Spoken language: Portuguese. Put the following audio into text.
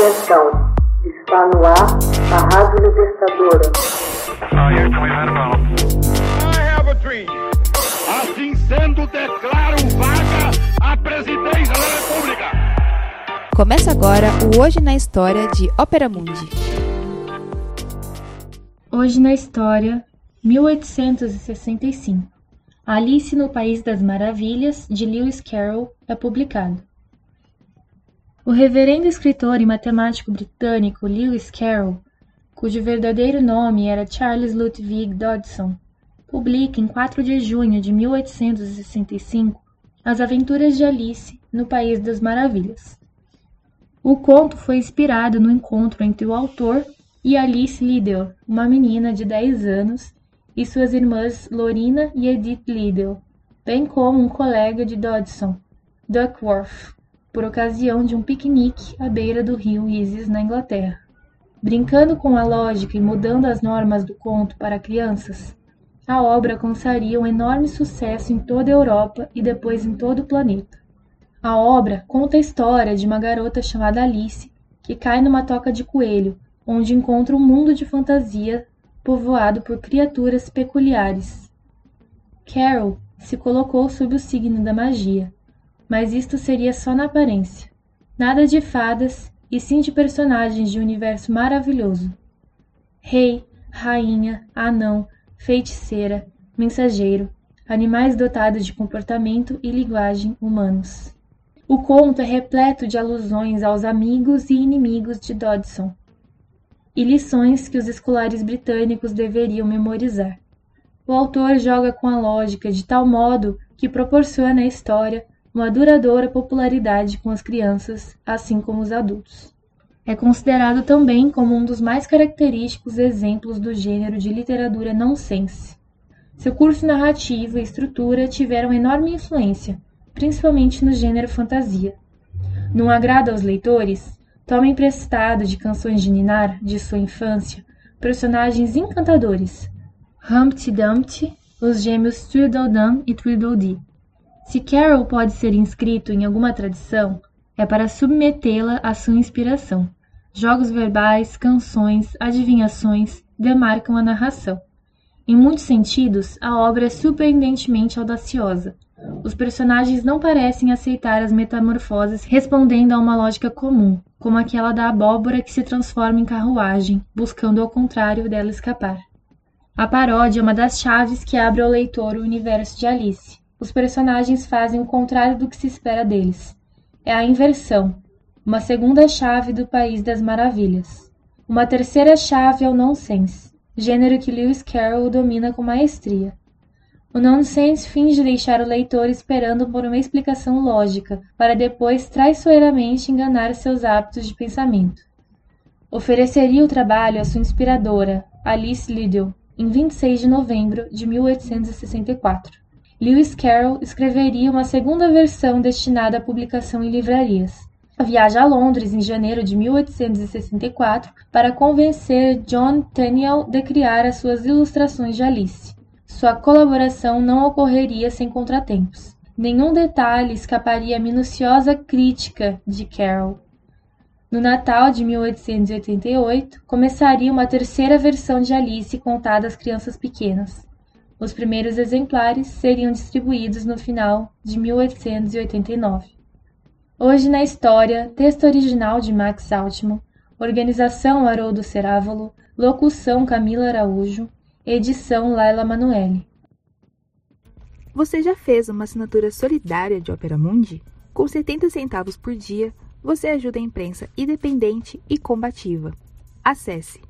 Atenção, está no ar a Rádio Libertadora. Assim sendo, declaro vaga a presidência da República. Começa agora o Hoje na História de Ópera Mundi. Hoje na História, 1865. Alice no País das Maravilhas, de Lewis Carroll, é publicado. O reverendo escritor e matemático britânico Lewis Carroll, cujo verdadeiro nome era Charles Ludwig Dodson, publica em 4 de junho de 1865 As Aventuras de Alice no País das Maravilhas. O conto foi inspirado no encontro entre o autor e Alice Liddell, uma menina de 10 anos, e suas irmãs Lorina e Edith Liddell, bem como um colega de Dodson, Duckworth, por ocasião de um piquenique à beira do rio Isis, na Inglaterra. Brincando com a lógica e mudando as normas do conto para crianças, a obra alcançaria um enorme sucesso em toda a Europa e depois em todo o planeta. A obra conta a história de uma garota chamada Alice que cai numa toca de coelho, onde encontra um mundo de fantasia povoado por criaturas peculiares. Carol se colocou sob o signo da magia, mas isto seria só na aparência. Nada de fadas, e sim de personagens de um universo maravilhoso. Rei, rainha, anão, feiticeira, mensageiro, animais dotados de comportamento e linguagem humanos. O conto é repleto de alusões aos amigos e inimigos de Dodson e lições que os escolares britânicos deveriam memorizar. O autor joga com a lógica de tal modo que proporciona à história uma duradoura popularidade com as crianças, assim como os adultos. É considerado também como um dos mais característicos exemplos do gênero de literatura nonsense. Seu curso narrativo e estrutura tiveram enorme influência, principalmente no gênero fantasia. Não agrada aos leitores? Toma emprestado de canções de Ninar, de sua infância, personagens encantadores. Humpty Dumpty, os gêmeos Tweedledum e Tweedledee, se Carol pode ser inscrito em alguma tradição, é para submetê-la à sua inspiração. Jogos verbais, canções, adivinhações demarcam a narração. Em muitos sentidos, a obra é surpreendentemente audaciosa. Os personagens não parecem aceitar as metamorfoses respondendo a uma lógica comum, como aquela da abóbora que se transforma em carruagem, buscando ao contrário dela escapar. A paródia é uma das chaves que abre ao leitor o universo de Alice os personagens fazem o contrário do que se espera deles. É a inversão, uma segunda chave do País das Maravilhas. Uma terceira chave é o nonsense, gênero que Lewis Carroll domina com maestria. O nonsense finge deixar o leitor esperando por uma explicação lógica, para depois traiçoeiramente enganar seus hábitos de pensamento. Ofereceria o trabalho à sua inspiradora, Alice Liddell, em 26 de novembro de 1864. Lewis Carroll escreveria uma segunda versão destinada à publicação em livrarias. Viaja a Londres em janeiro de 1864 para convencer John Tenniel de criar as suas ilustrações de Alice. Sua colaboração não ocorreria sem contratempos. Nenhum detalhe escaparia à minuciosa crítica de Carroll. No Natal de 1888, começaria uma terceira versão de Alice contada às crianças pequenas. Os primeiros exemplares seriam distribuídos no final de 1889. Hoje na História, texto original de Max Altman, organização Haroldo Cerávolo, locução Camila Araújo, edição Laila Manoeli. Você já fez uma assinatura solidária de Opera Mundi? Com 70 centavos por dia, você ajuda a imprensa independente e combativa. Acesse